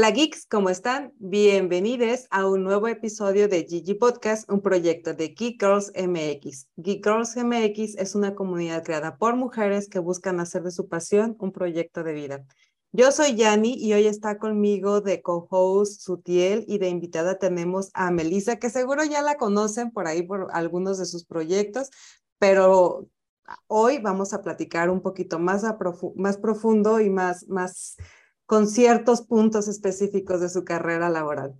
Hola geeks, ¿cómo están? Bienvenidos a un nuevo episodio de Gigi Podcast, un proyecto de Geek Girls MX. Geek Girls MX es una comunidad creada por mujeres que buscan hacer de su pasión un proyecto de vida. Yo soy Yani y hoy está conmigo de co-host Sutiel y de invitada tenemos a Melissa, que seguro ya la conocen por ahí por algunos de sus proyectos, pero hoy vamos a platicar un poquito más, más profundo y más, más con ciertos puntos específicos de su carrera laboral.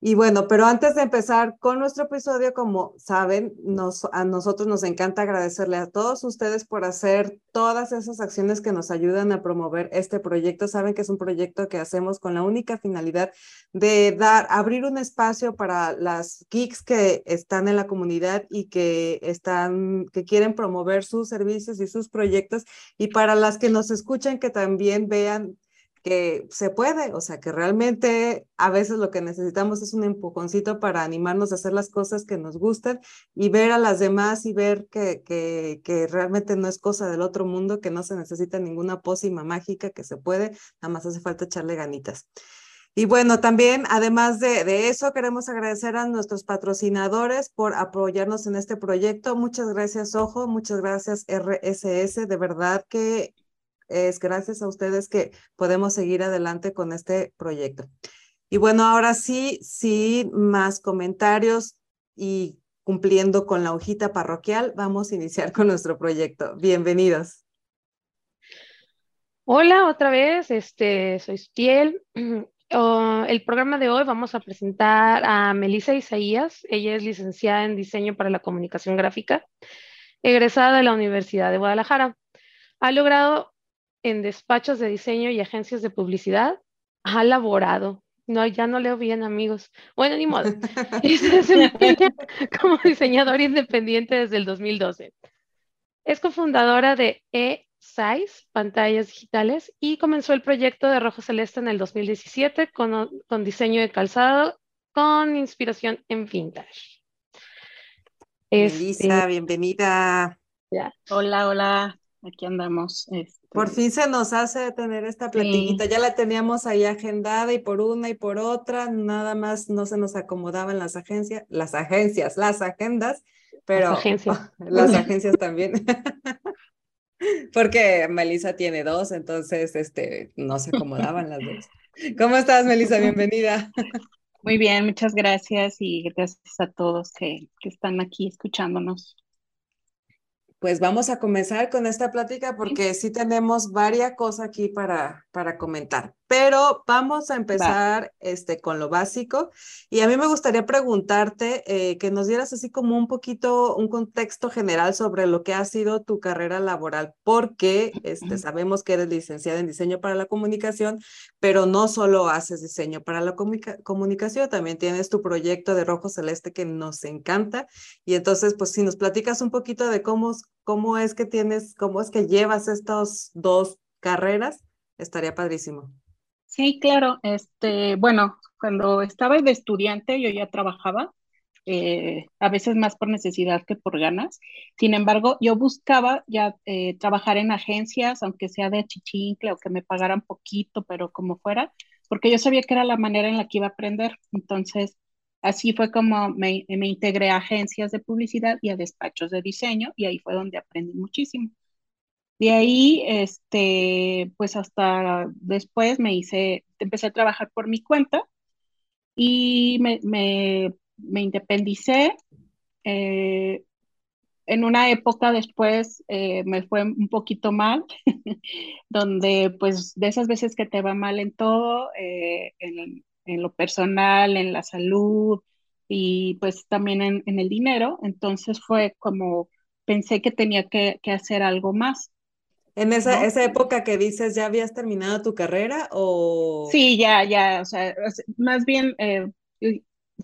Y bueno, pero antes de empezar con nuestro episodio, como saben, nos, a nosotros nos encanta agradecerle a todos ustedes por hacer todas esas acciones que nos ayudan a promover este proyecto. Saben que es un proyecto que hacemos con la única finalidad de dar, abrir un espacio para las geeks que están en la comunidad y que están, que quieren promover sus servicios y sus proyectos y para las que nos escuchan que también vean que se puede, o sea, que realmente a veces lo que necesitamos es un empujoncito para animarnos a hacer las cosas que nos gustan y ver a las demás y ver que, que, que realmente no es cosa del otro mundo, que no se necesita ninguna pócima mágica, que se puede, nada más hace falta echarle ganitas. Y bueno, también, además de, de, eso, queremos agradecer a nuestros patrocinadores por apoyarnos en este proyecto. Muchas gracias, Ojo, muchas gracias, RSS. De verdad que es gracias a ustedes que podemos seguir adelante con este proyecto. Y bueno, ahora sí, sí, más comentarios y cumpliendo con la hojita parroquial, vamos a iniciar con nuestro proyecto. Bienvenidos. Hola, otra vez, este, soy Stiel. Oh, el programa de hoy vamos a presentar a Melissa Isaías. Ella es licenciada en diseño para la comunicación gráfica, egresada de la Universidad de Guadalajara. Ha logrado en despachos de diseño y agencias de publicidad, ha laborado. No, ya no leo bien, amigos. Bueno, ni modo. Y se desempeña como diseñador independiente desde el 2012. Es cofundadora de E-Size, pantallas digitales, y comenzó el proyecto de Rojo Celeste en el 2017 con, con diseño de calzado con inspiración en vintage. Melissa, este, bienvenida. Hola, hola. Aquí andamos. Este, por fin se nos hace tener esta platiquita. Ya la teníamos ahí agendada y por una y por otra, nada más no se nos acomodaban las agencias, las agencias, las agendas, pero las agencias, las agencias también. Porque Melissa tiene dos, entonces este, no se acomodaban las dos. ¿Cómo estás, Melissa? Bienvenida. Muy bien, muchas gracias y gracias a todos que, que están aquí escuchándonos pues vamos a comenzar con esta plática porque sí tenemos varias cosas aquí para, para comentar. Pero vamos a empezar este, con lo básico. Y a mí me gustaría preguntarte eh, que nos dieras así como un poquito un contexto general sobre lo que ha sido tu carrera laboral, porque este, sabemos que eres licenciada en diseño para la comunicación, pero no solo haces diseño para la comunicación, también tienes tu proyecto de Rojo Celeste que nos encanta. Y entonces, pues si nos platicas un poquito de cómo, cómo es que tienes, cómo es que llevas estas dos carreras, estaría padrísimo. Sí, claro. Este, bueno, cuando estaba de estudiante yo ya trabajaba, eh, a veces más por necesidad que por ganas. Sin embargo, yo buscaba ya eh, trabajar en agencias, aunque sea de chichincle o que me pagaran poquito, pero como fuera, porque yo sabía que era la manera en la que iba a aprender. Entonces, así fue como me, me integré a agencias de publicidad y a despachos de diseño y ahí fue donde aprendí muchísimo. De ahí, este, pues hasta después me hice, empecé a trabajar por mi cuenta y me, me, independicé. Eh, en una época después eh, me fue un poquito mal, donde pues de esas veces que te va mal en todo, eh, en, en, lo personal, en la salud y pues también en, en, el dinero, entonces fue como pensé que tenía que hacer algo más. En esa, esa época que dices, ¿ya habías terminado tu carrera o...? Sí, ya, ya, o sea, más bien eh,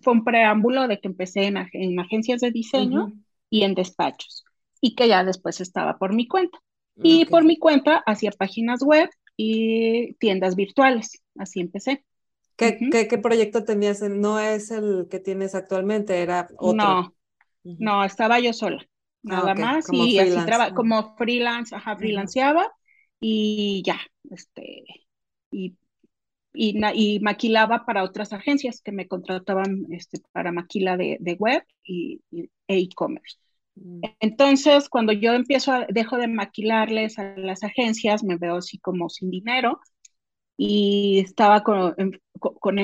fue un preámbulo de que empecé en, en agencias de diseño y en despachos, y que ya después estaba por mi cuenta. Y por mi cuenta hacía páginas web y tiendas virtuales, así empecé. ¿Qué, ¿qué, ¿qué, proyecto tenías? No es el que tienes actualmente, era otro. No, no, estaba yo sola. Ah, nada más y así traba, como freelance, ajá, freelanceaba y ya, este, y y, maquilaba para otras agencias que me contrataban este, para maquila de, web y, e e-commerce. Mm. Entonces, cuando yo empiezo a, dejo de maquilarles a las agencias, me veo así como sin dinero y estaba con, con,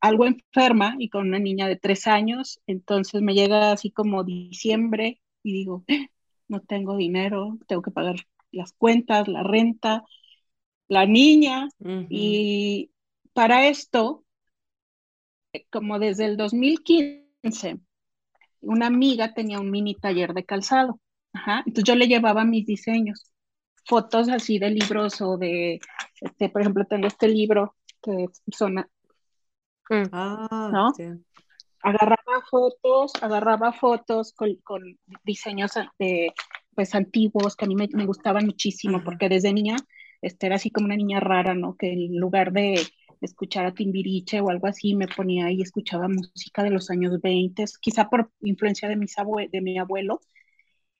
algo enferma y con una niña de tres años, entonces me llega así como diciembre y digo, no tengo dinero, tengo que pagar las cuentas, la renta, la niña, y para esto, eh, como desde el 2015, una amiga tenía un mini taller de calzado, entonces yo le llevaba mis diseños, fotos así de libros o de, este, por ejemplo, tengo este libro que son mm. ah, ¿no? Agarraba fotos, agarraba fotos con, diseños de, pues, antiguos que a mí me, gustaban muchísimo, porque desde niña este, era así como una niña rara, ¿no? Que en lugar de escuchar a Timbiriche o algo así, me ponía ahí y escuchaba música de los años 20, quizá por influencia de, mis de mi abuelo,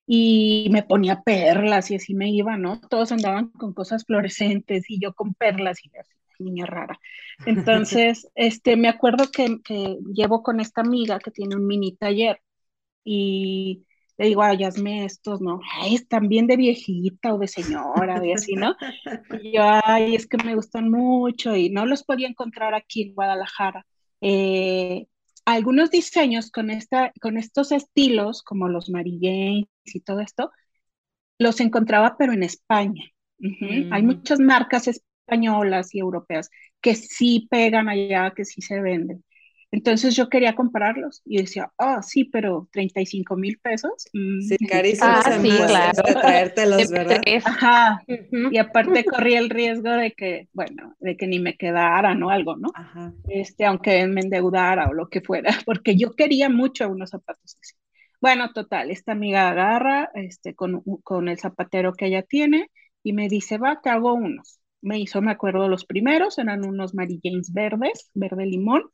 y me ponía perlas y así me iba, ¿no? Todos andaban con cosas fluorescentes y yo con perlas y así, niña rara. Entonces, este, me acuerdo que, que llevo con esta amiga que tiene un mini taller y le digo, ay, hazme estos, ¿no? Ay, están bien de viejita o de señora, y así, ¿no? Y yo, ay, es que me gustan mucho y no los podía encontrar aquí en Guadalajara. Eh, algunos diseños con, esta, con estos estilos, como los Mary y todo esto, los encontraba, pero en España. Hay mm. muchas marcas españolas y europeas que sí pegan allá, que sí se venden. Entonces yo quería comprarlos y decía, oh, sí, pero 35 mil pesos. Mm, sí, carísimos. Ah, sí, claro. traértelos, ¿verdad? Ajá. Y aparte corría el riesgo de que, bueno, de que ni me quedaran o algo, ¿no? Ajá. Este, aunque me endeudara o lo que fuera, porque yo quería mucho unos zapatos así. Bueno, total, esta amiga agarra este, con, con el zapatero que ella tiene y me dice, va, te hago unos. Me hizo, me acuerdo, los primeros, eran unos Mary James verdes, verde limón,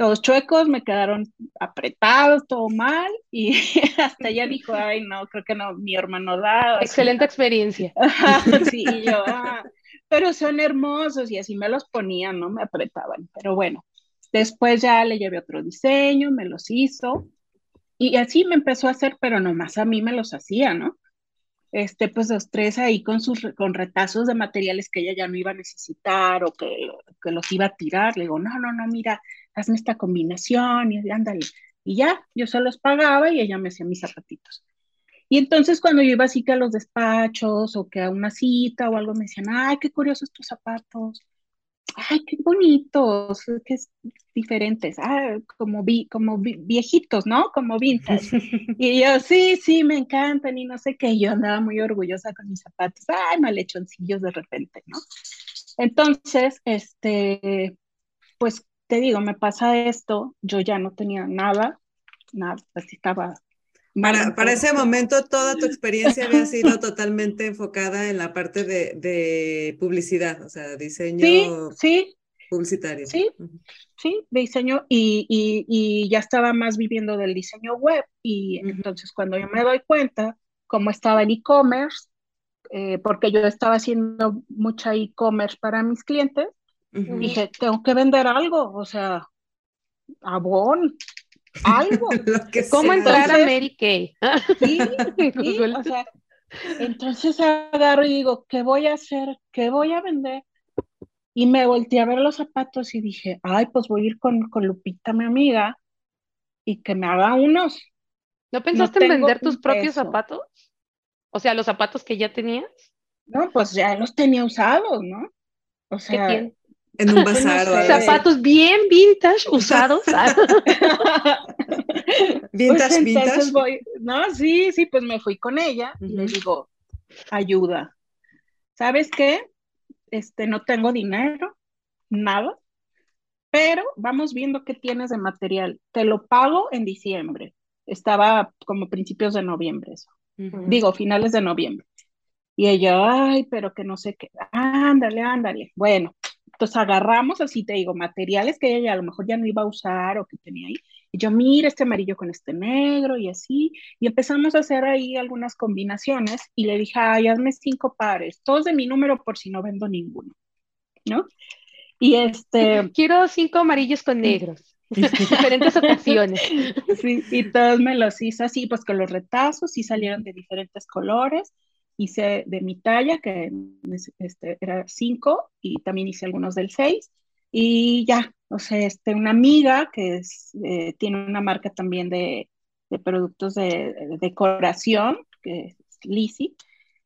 todos chuecos, me quedaron apretados, todo mal, y hasta ella dijo, ay, no, creo que no, mi hermano da. Excelente experiencia. sí, y yo, ah, pero son hermosos, y así me los ponían, ¿no? Me apretaban, pero bueno, después ya le llevé otro diseño, me los hizo, y así me empezó a hacer, pero nomás a mí me los hacía, ¿no? Este, pues los tres ahí con sus con retazos de materiales que ella ya no iba a necesitar o que, que los iba a tirar. Le digo, no, no, no, mira, hazme esta combinación y ándale. Y ya, yo se los pagaba y ella me hacía mis zapatitos. Y entonces cuando yo iba así que a los despachos o que a una cita o algo me decían, ay, qué curiosos tus zapatos, ay, qué bonitos, qué diferentes, ah, como, vi, como viejitos, ¿no? Como vintage. y yo, sí, sí, me encantan y no sé qué, yo andaba muy orgullosa con mis zapatos, ay, malhechoncillos de repente, ¿no? Entonces, este, pues te digo, me pasa esto, yo ya no tenía nada, nada, así estaba. Para, para ese momento toda tu experiencia había sido totalmente enfocada en la parte de, de publicidad, o sea, diseño sí, publicitario. Sí, sí, diseño y, y, y, ya estaba más viviendo del diseño web y entonces cuando yo me doy cuenta cómo estaba el e-commerce, eh, porque yo estaba haciendo mucha e-commerce para mis clientes, Dije, tengo que vender algo, o sea, abón, algo. ¿Cómo entrar a Mary Kay? sí, o sea, entonces agarro y digo, ¿qué voy a hacer? ¿Qué voy a vender? Y me volteé a ver los zapatos y dije, ay, pues voy a ir con, con Lupita, mi amiga, y que me haga unos. ¿No pensaste en vender tus propios zapatos? O sea, los zapatos que ya tenías. No, pues ya los tenía usados, ¿no? O sea, en un bazar o algo Zapatos bien vintage, usados. vintage, pues vintage. no, sí, sí, pues me fui con ella y le digo, ayuda. ¿Sabes qué? Este, no tengo dinero, nada, pero vamos viendo qué tienes de material. Te lo pago en diciembre. Estaba como principios de noviembre eso. Digo, finales de noviembre. Y ella, ay, pero que no sé qué. Ándale, ándale. Bueno, entonces agarramos, así te digo, materiales que ella a lo mejor ya no iba a usar o que tenía ahí. Y yo, mira este amarillo con este negro y así. Y empezamos a hacer ahí algunas combinaciones y le dije, ay, hazme cinco pares, todos de mi número por si no vendo ninguno, ¿no? Y este... Quiero cinco amarillos con negros. diferentes ocasiones. Sí, y todos me los hice así, pues con los retazos y salieron de diferentes colores. Hice de mi talla, que este, era 5, y también hice algunos del 6. Y ya, o sea, este, una amiga que es, eh, tiene una marca también de, de productos de, decoración, que es Lizzie,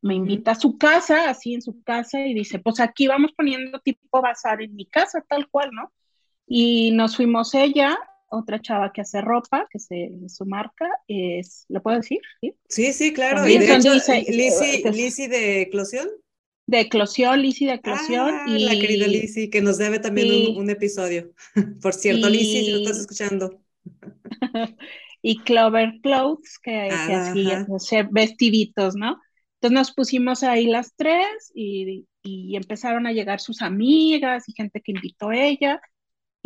me invita a su casa, así en su casa, y dice, pues aquí vamos poniendo tipo bazar en mi casa, tal cual, ¿no? Y nos fuimos ella, otra chava que hace ropa, que se, su marca es, ¿lo puedo decir? Sí, sí, claro. y de hecho, Lizzie, de Eclosión. De Eclosión, Lizzie de Eclosión. Ah, y la querida Lizzie, que nos debe también un, episodio. Por cierto, Lizzie, si lo estás escuchando. y Clover Clothes, que, que hacía vestiditos, ¿no? Entonces nos pusimos ahí las tres y, y, empezaron a llegar sus amigas y gente que invitó a ella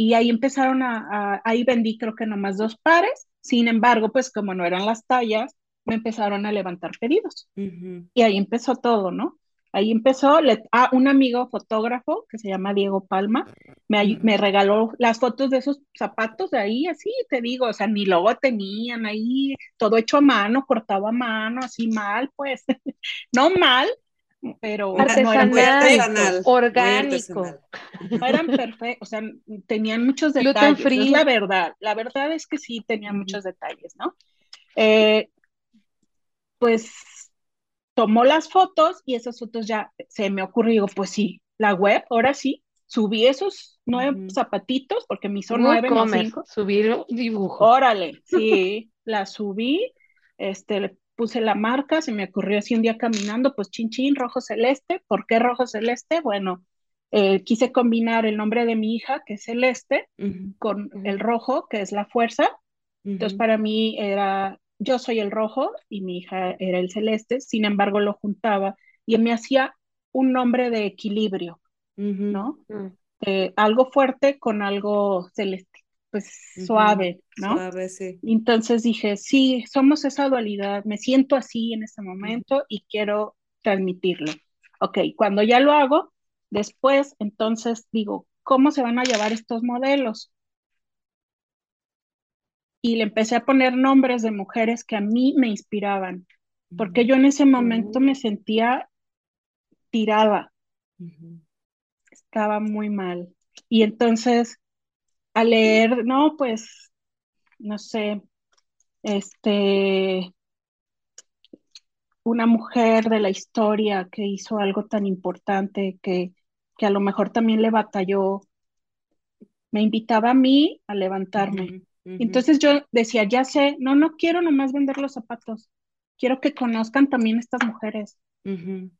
y ahí empezaron a, ahí vendí creo que nomás dos pares, sin embargo, pues como no eran las tallas, me empezaron a levantar pedidos. Y ahí empezó todo, ¿no? Ahí empezó, le, ah, un amigo fotógrafo que se llama Diego Palma, me, me, regaló las fotos de esos zapatos de ahí, así te digo, o sea, ni logo tenían ahí, todo hecho a mano, cortado a mano, así mal, pues, no mal, pero artesanal, no eran orgánico. No eran perfectos, o sea, tenían muchos detalles. Es la verdad, la verdad es que sí tenían muchos detalles, ¿no? Eh, pues tomó las fotos y esas fotos ya se me ocurrió, pues sí, la web, ahora sí, subí esos nueve zapatitos, porque me hizo nueve, no cinco. Subir dibujo. Órale, sí, la subí, este, puse la marca, se me ocurrió así un día caminando, pues chin chin, rojo celeste. ¿Por qué rojo celeste? Bueno, eh, quise combinar el nombre de mi hija, que es celeste, con el rojo, que es la fuerza. Entonces, para mí era, yo soy el rojo y mi hija era el celeste, sin embargo, lo juntaba y me hacía un nombre de equilibrio, ¿no? Mm. Eh, algo fuerte con algo celeste pues suave, ¿no? Suave, sí. Entonces dije, sí, somos esa dualidad, me siento así en este momento y quiero transmitirlo. Ok, cuando ya lo hago, después entonces digo, ¿cómo se van a llevar estos modelos? Y le empecé a poner nombres de mujeres que a mí me inspiraban, porque yo en ese momento me sentía tirada, estaba muy mal. Y entonces a leer, no, pues, no sé, este, una mujer de la historia que hizo algo tan importante que, que a lo mejor también le batalló, me invitaba a mí a levantarme. Entonces yo decía, ya sé, no, no quiero nomás vender los zapatos, quiero que conozcan también estas mujeres.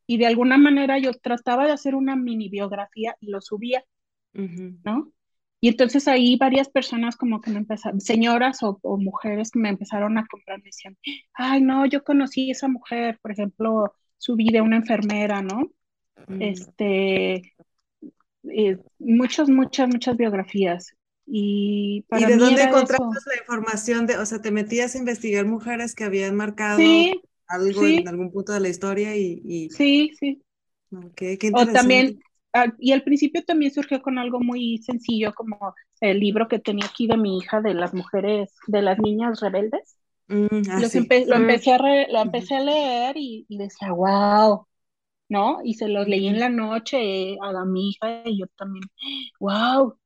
Y de alguna manera yo trataba de hacer una mini biografía y lo subía, ¿no? Y entonces ahí varias personas como que me empezaron, señoras o, mujeres que me empezaron a comprar, me decían, ay, no, yo conocí a esa mujer, por ejemplo, subí de una enfermera, ¿no? Mm. Este, eh, muchas, muchas, muchas biografías. Y, para ¿Y de dónde encontraste la información? De, o sea, te metías a investigar mujeres que habían marcado algo en algún punto de la historia y... Sí, sí. Okay, qué interesante. O también Ah, y al principio también surgió con algo muy sencillo, como el libro que tenía aquí de mi hija de las mujeres, de las niñas rebeldes. Mm, ah, lo, empecé a lo empecé a leer y, decía, wow, ¿no? Y se los leí en la noche a mi hija y yo también, wow,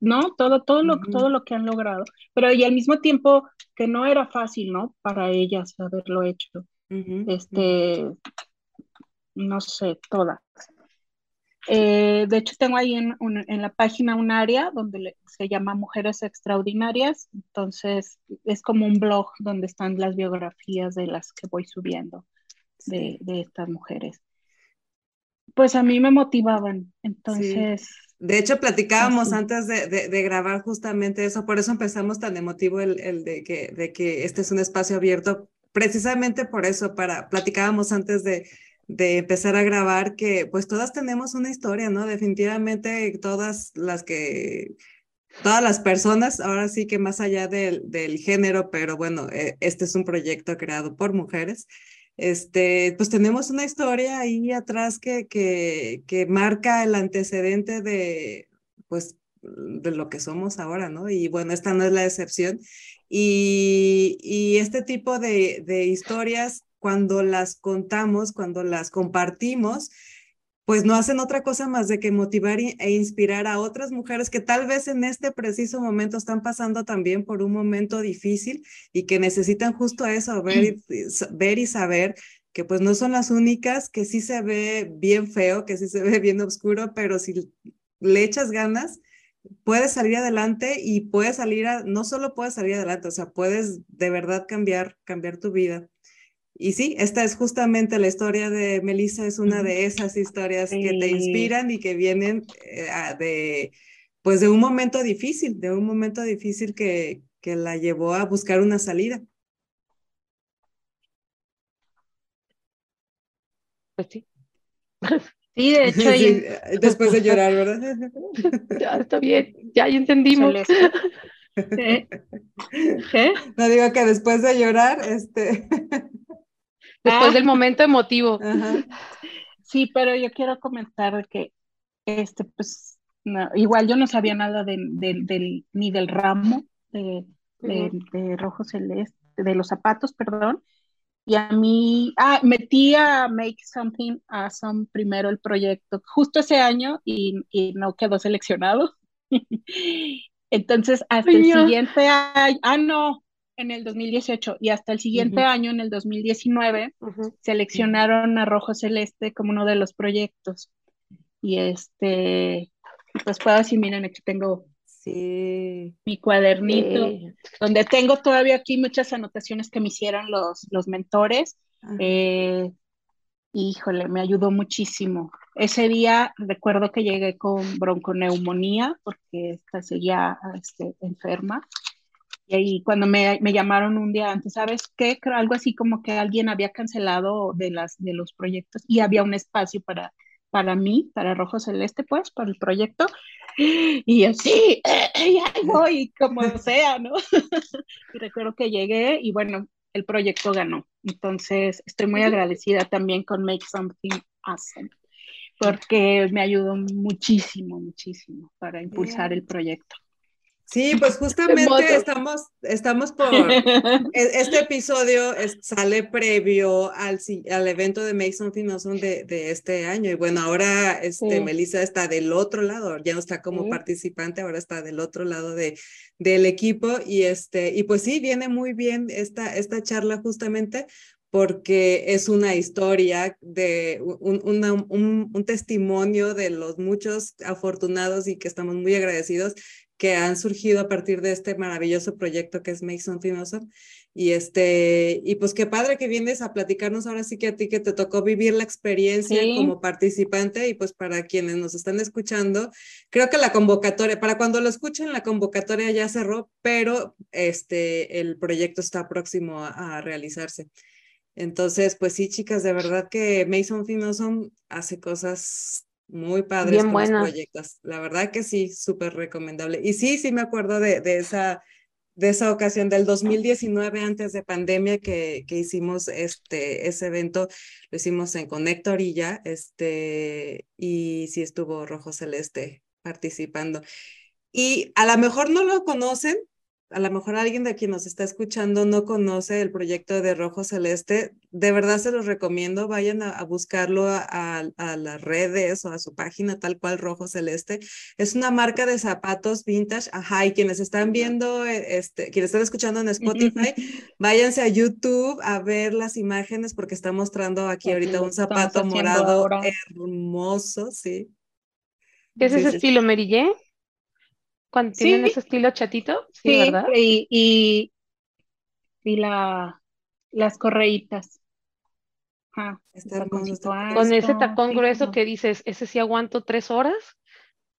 ¿no? Todo, todo, lo, todo lo que han logrado. Pero y al mismo tiempo que no era fácil, ¿no? Para ellas haberlo hecho. Este, no sé, todas. Eh, de hecho, tengo ahí en, la página un área donde se llama Mujeres Extraordinarias. Entonces, es como un blog donde están las biografías de las que voy subiendo de, estas mujeres. Pues a mí me motivaban. Entonces. De hecho, platicábamos antes de, grabar justamente eso, por eso empezamos tan emotivo el, el de, que, de que este es un espacio abierto, precisamente por eso, para platicábamos antes de, de empezar a grabar que pues todas tenemos una historia, ¿no? Definitivamente todas las que, todas las personas, ahora sí que más allá del, del género, pero bueno, eh, este es un proyecto creado por mujeres, este, pues tenemos una historia ahí atrás que, que, que marca el antecedente de, pues de lo que somos ahora, ¿no? Y bueno, esta no es la excepción. Y, y este tipo de, de historias, cuando las contamos, cuando las compartimos, pues no hacen otra cosa más de que motivar e inspirar a otras mujeres que tal vez en este preciso momento están pasando también por un momento difícil y que necesitan justo eso, ver y, ver y saber que pues no son las únicas, que sí se ve bien feo, que sí se ve bien oscuro, pero si le echas ganas, puedes salir adelante y puedes salir, a, no solo puedes salir adelante, o sea, puedes de verdad cambiar, cambiar tu vida. Y sí, esta es justamente la historia de Melissa, es una de esas historias que te inspiran y que vienen eh, de, pues de un momento difícil, de un momento difícil que, que la llevó a buscar una salida. Pues sí. Sí, de hecho. después de llorar, ¿verdad? Ya está bien, ya, entendimos. ¿Qué? No digo que después de llorar, este. Después del ah. momento emotivo. Sí, pero yo quiero comentar que este, pues, igual yo no sabía nada del, ni del ramo de, rojo celeste, de los zapatos, perdón. Y a mí, ah, metí a Make Something Awesome primero el proyecto justo ese año y, y no quedó seleccionado. Entonces, hasta el siguiente año, ah, no, en el 2018 y hasta el siguiente año, en el 2019, seleccionaron a Rojo Celeste como uno de los proyectos. Y este, pues puedo decir, miren, aquí tengo sí. mi cuadernito, donde tengo todavía aquí muchas anotaciones que me hicieron los, los mentores. Eh, híjole, me ayudó muchísimo. Ese día recuerdo que llegué con bronconeumonía porque esta seguía este, enferma y ahí cuando me, me, llamaron un día antes, ¿sabes qué? Algo así como que alguien había cancelado de, las, de los proyectos y había un espacio para, para mí, para Rojo Celeste, pues, para el proyecto. Y yo, sí, ahí voy, como sea, ¿no? y recuerdo que llegué y bueno, el proyecto ganó. Entonces, estoy muy agradecida también con Make Something Awesome, porque me ayudó muchísimo, muchísimo para impulsar el proyecto. Sí, pues justamente estamos, estamos por, e, este episodio sale previo al, al evento de Mason Finoson de, de este año. Y bueno, ahora este, Melissa está del otro lado, ya no está como participante, ahora está del otro lado de, del equipo. Y, este, y pues sí, viene muy bien esta, esta charla justamente porque es una historia de un, un, un, testimonio de los muchos afortunados y que estamos muy agradecidos que han surgido a partir de este maravilloso proyecto que es Make Something Awesome. Y, este, y pues qué padre que vienes a platicarnos ahora sí que a ti que te tocó vivir la experiencia como participante y pues para quienes nos están escuchando, creo que la convocatoria, para cuando lo escuchen, la convocatoria ya cerró, pero este, el proyecto está próximo a, realizarse. Entonces, pues sí, chicas, de verdad que Mason Awesome hace cosas muy padres los proyectos. La verdad que sí, súper recomendable. Y sí, sí me acuerdo de, de, esa, de esa ocasión del 2019, antes de pandemia, que, que hicimos este, ese evento. Lo hicimos en Conecta Orilla, este, y sí estuvo Rojo Celeste participando. Y a lo mejor no lo conocen, a lo mejor alguien de quien nos está escuchando no conoce el proyecto de Rojo Celeste, de verdad se los recomiendo, vayan a, buscarlo a, las redes o a su página tal cual Rojo Celeste. Es una marca de zapatos vintage, ajá, y quienes están viendo, eh, este, quienes están escuchando en Spotify, váyanse a YouTube a ver las imágenes porque está mostrando aquí ahorita un zapato morado hermoso, sí. ¿Qué es ese estilo, Merille? Cuando tienen ese estilo chatito, sí, ¿verdad? Y, y, y la, las correitas. Ah, con ese tacón grueso que dices, ese sí aguanto tres horas,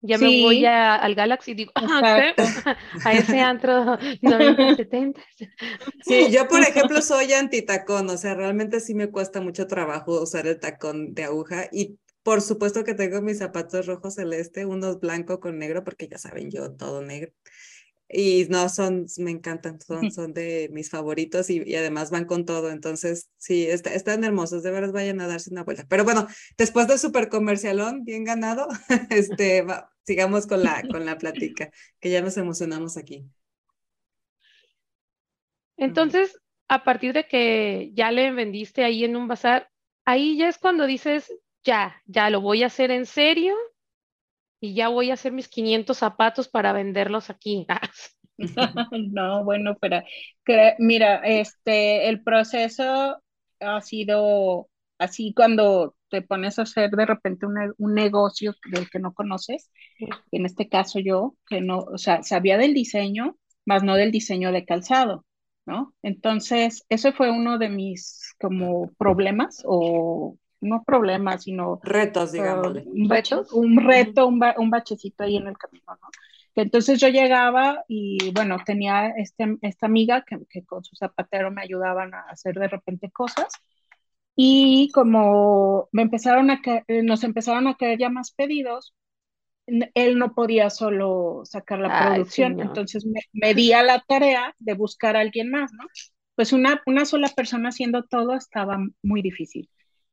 ya me voy al Galaxy y digo, ah, a ese antro 90, 70. Sí, yo por ejemplo soy antitacón, o sea, realmente sí me cuesta mucho trabajo usar el tacón de aguja y por supuesto que tengo mis zapatos rojo celeste, unos blanco con negro, porque ya saben, yo todo negro. Y no, son, me encantan, son, son de mis favoritos y, además van con todo. Entonces, sí, está, están hermosos, de veras vayan a darse una vuelta. Pero bueno, después del super comercialón, bien ganado, este, sigamos con la, con la plática, que ya nos emocionamos aquí. Entonces, a partir de que ya le vendiste ahí en un bazar, ahí ya es cuando dices, ya, ya lo voy a hacer en serio y ya voy a hacer mis 500 zapatos para venderlos aquí. no, bueno, pero mira, este, el proceso ha sido así cuando te pones a hacer de repente un, negocio del que no conoces, en este caso yo, que no, o sea, sabía del diseño, más no del diseño de calzado, ¿no? Entonces, ese fue uno de mis como problemas o no problemas, sino retos, digamos. un, un reto, un, un, bachecito ahí en el camino, ¿no? Entonces yo llegaba y bueno, tenía este, esta amiga que, que, con su zapatero me ayudaban a hacer de repente cosas y como me empezaron a nos empezaron a caer ya más pedidos, él no podía solo sacar la producción, entonces me, me, di a la tarea de buscar a alguien más, ¿no? Pues una, una sola persona haciendo todo estaba muy difícil.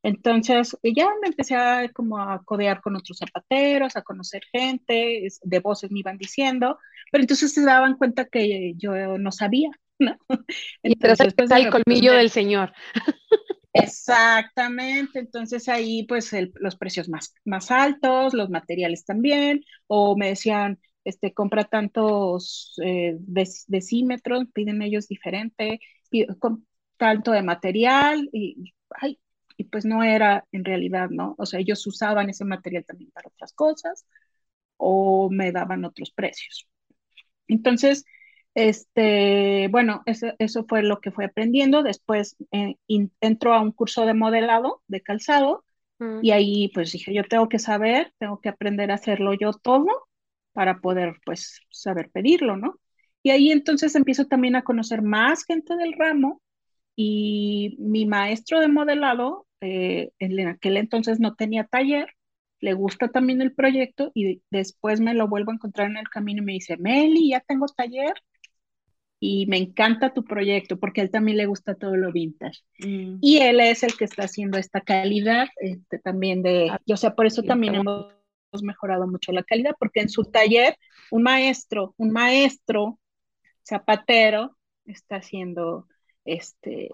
Entonces, ya me empecé a, como a codear con otros zapateros, a conocer gente, de voces me iban diciendo, pero entonces se daban cuenta que yo no sabía, ¿no? Entonces, pues, el colmillo del señor. Exactamente, entonces ahí pues los precios más, más altos, los materiales también, o me decían, este, compra tantos eh, decímetros, piden ellos diferente, con tanto de material, y ay, y pues no era en realidad, ¿no? O sea, ellos usaban ese material también para otras cosas o me daban otros precios. Entonces, este, bueno, eso, eso fue lo que fue aprendiendo. Después eh, entró a un curso de modelado de calzado mm. y ahí pues dije, yo tengo que saber, tengo que aprender a hacerlo yo todo para poder pues saber pedirlo, ¿no? Y ahí entonces empiezo también a conocer más gente del ramo y mi maestro de modelado eh, en aquel entonces no tenía taller, le gusta también el proyecto y después me lo vuelvo a encontrar en el camino y me dice, Meli, ya tengo taller y me encanta tu proyecto porque a él también le gusta todo lo vintage. Mm. Y él es el que está haciendo esta calidad este, también de, ah, o sea, por eso también hemos mejorado mucho la calidad porque en su taller un maestro, un maestro zapatero está haciendo este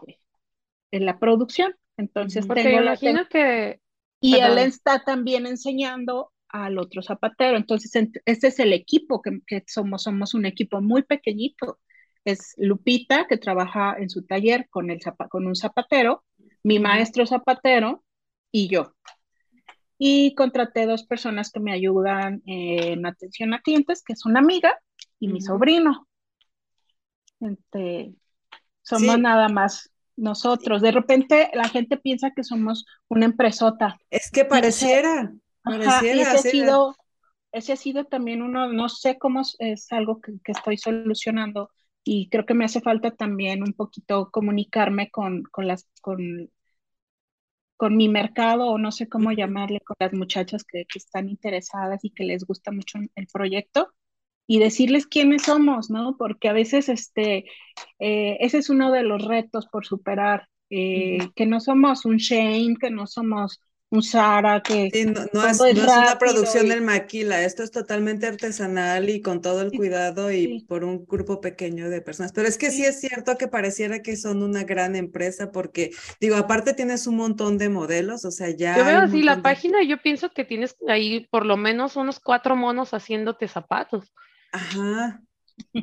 en la producción entonces tengo la que... Y él está también enseñando al otro zapatero. Entonces, este es el equipo que, que, somos, somos un equipo muy pequeñito. Es Lupita, que trabaja en su taller con, el, con un zapatero, mi maestro zapatero y yo. Y contraté dos personas que me ayudan en atención a clientes, que es una amiga y mi sobrino. Este, somos nada más nosotros. De repente la gente piensa que somos una empresota. Es que pareciera, pareciera. ese, ha sido, ese ha sido también uno, no sé cómo es, algo que, estoy solucionando y creo que me hace falta también un poquito comunicarme con, con las, con, con mi mercado o no sé cómo llamarle, con las muchachas que, que están interesadas y que les gusta mucho el proyecto y decirles quiénes somos, ¿no? Porque a veces este, eh, ese es uno de los retos por superar, eh, que no somos un Shane, que no somos un Sara, que no, es, una producción del maquila, esto es totalmente artesanal y con todo el cuidado y por un grupo pequeño de personas. Pero es que sí. es cierto que pareciera que son una gran empresa porque, digo, aparte tienes un montón de modelos, o sea, ya... Yo veo así la página y yo pienso que tienes ahí por lo menos unos cuatro monos haciéndote zapatos. Ajá.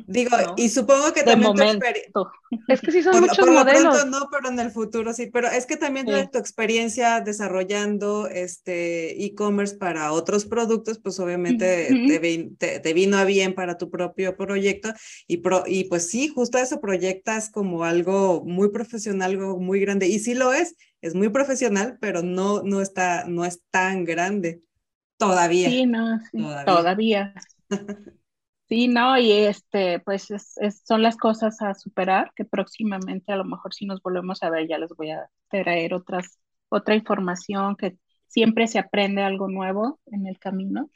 Digo, y supongo que también tu experiencia. Es que sí son muchos modelos. no, pero en el futuro sí. Pero es que también tu experiencia desarrollando este e-commerce para otros productos, pues obviamente te, vino a bien para tu propio proyecto. Y, pro, y pues sí, justo eso proyectas como algo muy profesional, algo muy grande. Y sí lo es, es muy profesional, pero no, no, está, no es tan grande todavía. Sí, no, todavía. Sí, no, y este, pues son las cosas a superar, que próximamente a lo mejor si nos volvemos a ver ya les voy a traer otras, otra información, que siempre se aprende algo nuevo en el camino.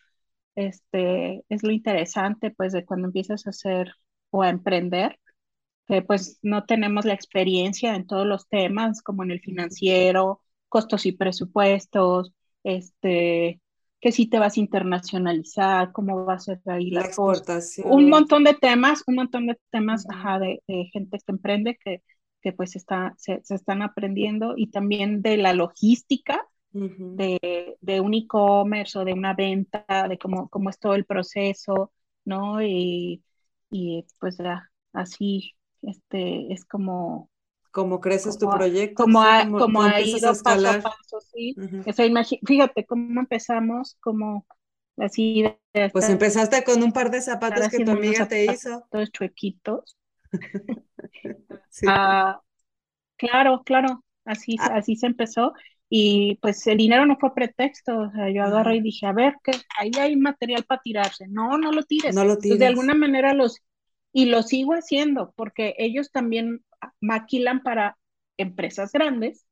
Este, es lo interesante, pues, de cuando empiezas a hacer o a emprender, que pues no tenemos la experiencia en todos los temas, como en el financiero, costos y presupuestos, este, que si te vas a internacionalizar, cómo va a ser ahí la, exportación. Un montón de temas, un montón de temas de, gente que emprende que, que pues está, se, están aprendiendo y también de la logística de, de, un e-commerce o de una venta, de cómo, cómo es todo el proceso, ¿no? Y, y pues ya, así este, es como como creces tu proyecto. Como ha, como, ha ido paso a paso, sí. fíjate cómo empezamos, como así. pues empezaste con un par de zapatos que tu amiga te hizo. Todos chuequitos. Ah, claro, claro, así, ah. así se empezó. Y pues el dinero no fue pretexto, o sea, yo agarré y dije, a ver, que ahí hay material para tirarse. No, no lo tires. No lo tires. de alguna manera los, y lo sigo haciendo, porque ellos también maquilan para empresas grandes,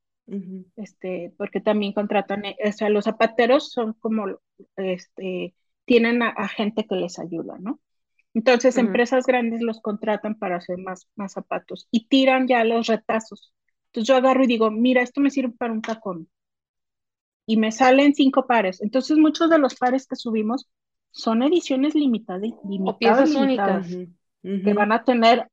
este, porque también contratan, eh, o sea, los zapateros son como, este, tienen a, gente que les ayuda, ¿no? Entonces, empresas grandes los contratan para hacer más, más zapatos y tiran ya los retazos. Entonces yo agarro y digo, mira, esto me sirve para un tacón. Y me salen cinco pares. Entonces, muchos de los pares que subimos son ediciones limitadas, limitadas, piezas únicas. que van a tener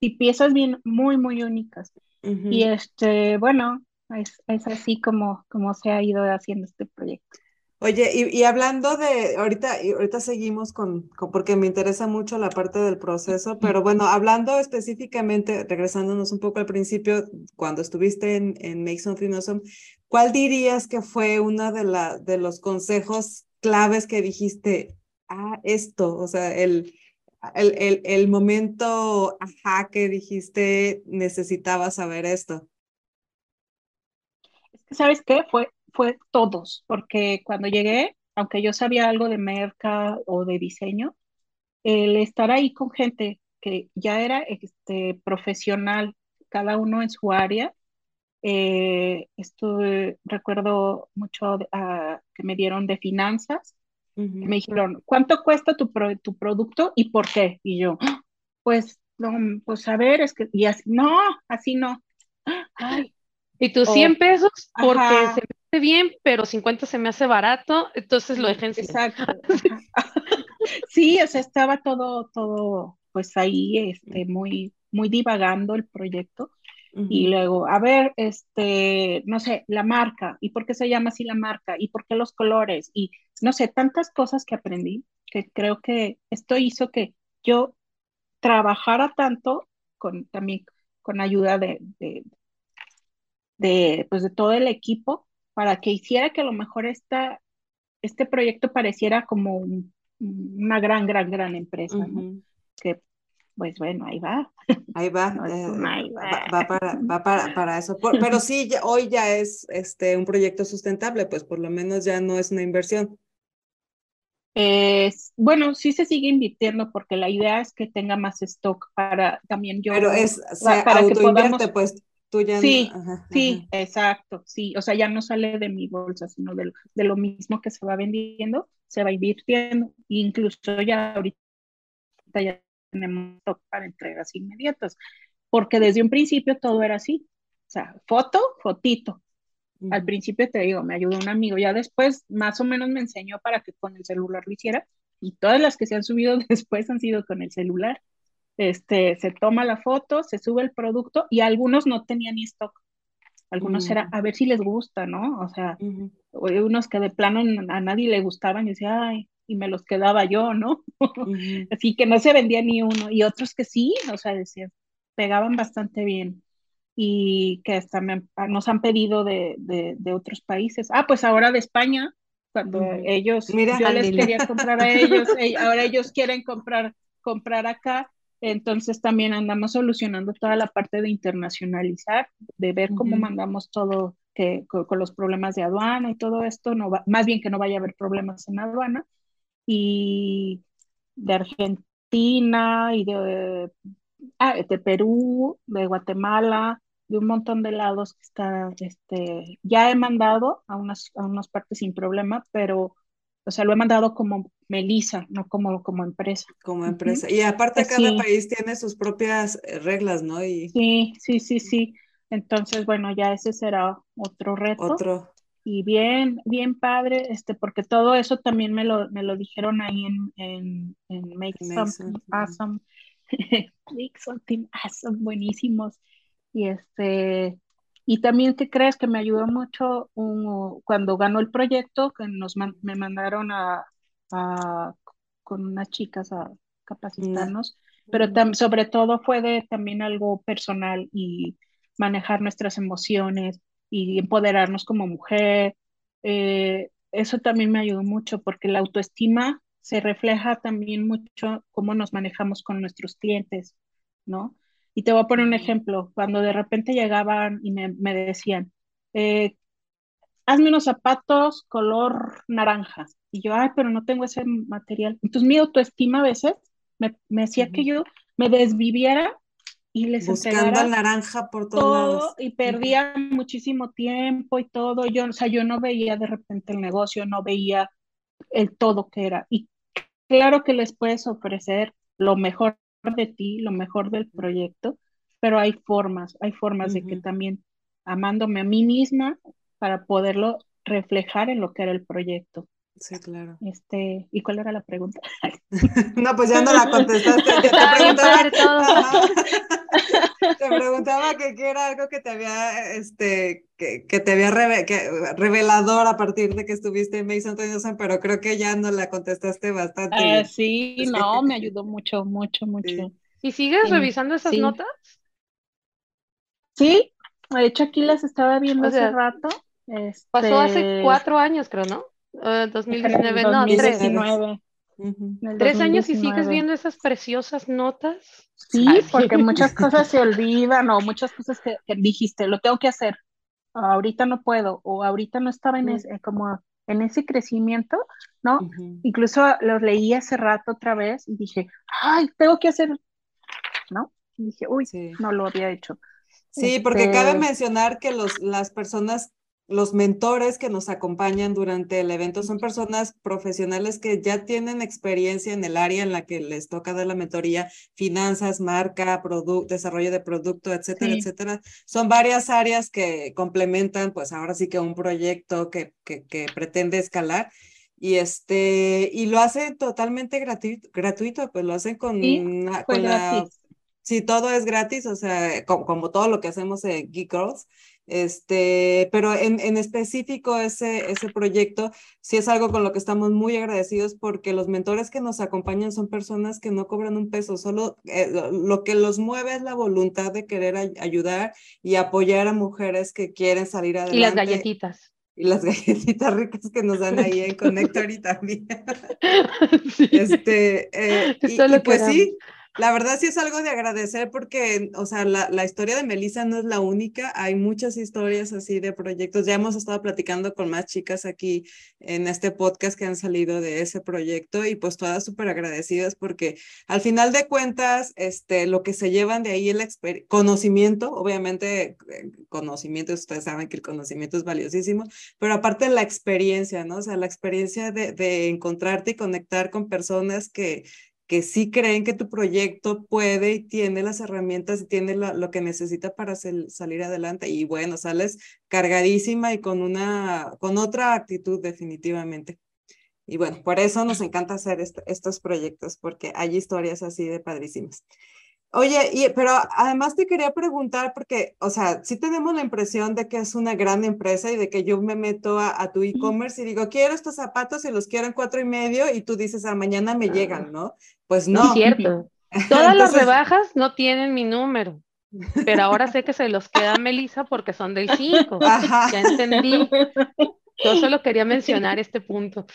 y piezas bien muy, muy únicas. Y este, bueno, es, es, así como, como se ha ido haciendo este proyecto. Oye, y, y hablando de, ahorita, y ahorita seguimos con, con, porque me interesa mucho la parte del proceso, pero bueno, hablando específicamente, regresándonos un poco al principio, cuando estuviste en, en Make Something Awesome, ¿cuál dirías que fue uno de, la, de los consejos claves que dijiste, ah, esto, o sea, el, el, el, el momento, ajá, que dijiste, necesitaba saber esto? Es que, ¿sabes qué? Fue, fue todos, porque cuando llegué, aunque yo sabía algo de merca o de diseño, el estar ahí con gente que ya era este, profesional, cada uno en su área, eh, estuve, recuerdo mucho que me dieron de finanzas, me dijeron, ¿cuánto cuesta tu, tu producto y por qué? Y yo, pues, no, pues a ver, es que, y así, no, así no. Ay. Y tus 100 pesos porque se me hace bien, pero 50 se me hace barato, entonces lo dejé en Exacto. sí, o sea, estaba todo, todo, pues ahí, este, muy, muy divagando el proyecto. Y luego, a ver, este, no sé, la marca, ¿y por qué se llama así la marca? ¿Y por qué los colores? Y no sé, tantas cosas que aprendí que creo que esto hizo que yo trabajara tanto con también con ayuda de, de, pues de todo el equipo para que hiciera que a lo mejor esta, este proyecto pareciera como una gran, gran, gran empresa, ¿no? Que pues bueno, ahí va. Ahí va, eh, va, para, va para, para, eso. pero sí, hoy ya es este, un proyecto sustentable, pues por lo menos ya no es una inversión. bueno, sí se sigue invirtiendo porque la idea es que tenga más stock para también yo. Pero es, se para que pues tú ya. Sí, sí, exacto, sí, o sea, ya no sale de mi bolsa, sino de, de lo mismo que se va vendiendo, se va invirtiendo, incluso ya ahorita ya tenemos para entregas inmediatas, porque desde un principio todo era así, o sea, foto, fotito. Al principio te digo, me ayudó un amigo, ya después más o menos me enseñó para que con el celular lo hiciera, y todas las que se han subido después han sido con el celular. Este, se toma la foto, se sube el producto y algunos no tenían ni stock. Algunos era a ver si les gusta, ¿no? O sea, unos que de plano a nadie le gustaban y decía, ay, y me los quedaba yo, ¿no? Así que no se vendía ni uno. Y otros que sí, o sea, decían, pegaban bastante bien. Y que hasta nos han pedido de, de, otros países. Ah, pues ahora de España, cuando ellos, Mira, yo les quería comprar a ellos, ahora ellos quieren comprar, comprar acá. Entonces también andamos solucionando toda la parte de internacionalizar, de ver cómo mandamos todo que, con, con, los problemas de aduana y todo esto, no va, más bien que no vaya a haber problemas en aduana y de Argentina y de, ah, de Perú, de Guatemala, de un montón de lados que está, este, ya he mandado a unas, a unas partes sin problema, pero, o sea, lo he mandado como Melissa, no como, como empresa. Como empresa. Y aparte cada país tiene sus propias eh, reglas, ¿no? Y... Sí, sí, sí, sí. Entonces, bueno, ya ese será otro reto. Otro. Y bien, bien padre, este, porque todo eso también me lo, me lo dijeron ahí en, en, en Make Something Awesome. Make Something Awesome, buenísimos. Y este, y también, ¿qué crees? Que me ayudó mucho cuando ganó el proyecto, que nos me mandaron a, a, con unas chicas a capacitarnos, pero sobre todo fue de también algo personal y manejar nuestras emociones y empoderarnos como mujer. Eh, eso también me ayudó mucho porque la autoestima se refleja también mucho cómo nos manejamos con nuestros clientes, ¿no? Y te voy a poner un ejemplo. Cuando de repente llegaban y me, decían, eh, hazme unos zapatos color naranja. Y yo, ay, pero no tengo ese material. Entonces mi autoestima a veces me, me decía que yo me desviviera y les buscando naranja por todos todo, lados. y perdía muchísimo tiempo y todo. Yo, o sea, yo no veía de repente el negocio, no veía el todo que era. Y claro que les puedes ofrecer lo mejor de ti, lo mejor del proyecto, pero hay formas, hay formas de que también amándome a mí misma para poderlo reflejar en lo que era el proyecto. Sí, claro. Este, ¿y cuál era la pregunta? no, pues ya no la contestaste. te preguntaba, te preguntaba que, era algo que te había, este, que, que te había revelador a partir de que estuviste en Mason Johnson, pero creo que ya no la contestaste bastante. Ah, sí, no, me ayudó mucho, mucho, mucho. ¿Y sigues revisando esas notas? Sí, de hecho aquí las estaba viendo hace rato. Pasó hace este, cuatro años, creo, ¿no? 2019, no, tres. Tres años y sigues viendo esas preciosas notas. Sí, porque muchas cosas se olvidan o muchas cosas que, dijiste, lo tengo que hacer, ahorita no puedo o ahorita no estaba en ese, como en ese crecimiento, ¿no? Incluso los leí hace rato otra vez y dije, ay, tengo que hacer, ¿no? Y dije, uy, no lo había hecho. Sí, porque cabe este mencionar que los, las personas los mentores que nos acompañan durante el evento son personas profesionales que ya tienen experiencia en el área en la que les toca dar la mentoría, finanzas, marca, desarrollo de producto, etcétera, etcétera. Son varias áreas que complementan, pues ahora sí que un proyecto que, que, pretende escalar. Y este, y lo hacen totalmente gratuito, gratuito pues lo hacen con, con la, sí, todo es gratis, o sea, como, como, todo lo que hacemos en Geek Girls, este, pero en, en, específico ese, ese proyecto sí es algo con lo que estamos muy agradecidos porque los mentores que nos acompañan son personas que no cobran un peso, solo eh, lo, que los mueve es la voluntad de querer ayudar y apoyar a mujeres que quieren salir adelante. Y las galletitas. Y las galletitas ricas que nos dan ahí en Connectory también. Este, eh, y, pues sí, la verdad sí es algo de agradecer porque, o sea, la, la historia de Melissa no es la única, hay muchas historias así de proyectos. Ya hemos estado platicando con más chicas aquí en este podcast que han salido de ese proyecto y pues todas súper agradecidas porque al final de cuentas, este, lo que se llevan de ahí el conocimiento, obviamente eh, conocimiento, ustedes saben que el conocimiento es valiosísimo, pero aparte la experiencia, ¿no? O sea, la experiencia de, de encontrarte y conectar con personas que que sí creen que tu proyecto puede y tiene las herramientas y tiene lo, que necesita para salir adelante. Y bueno, sales cargadísima y con, una, con otra actitud definitivamente. Y bueno, por eso nos encanta hacer estos proyectos, porque hay historias así de padrísimas. Oye, y, pero además te quería preguntar, porque, o sea, sí tenemos la impresión de que es una gran empresa y de que yo me meto a, tu e-commerce y digo, quiero estos zapatos y los quiero en cuatro y medio y tú dices, a ah, mañana me llegan, ¿no? Pues no. Es cierto. Todas las rebajas no tienen mi número, pero ahora sé que se los queda Melissa porque son del 5. Ya entendí. Yo solo quería mencionar este punto.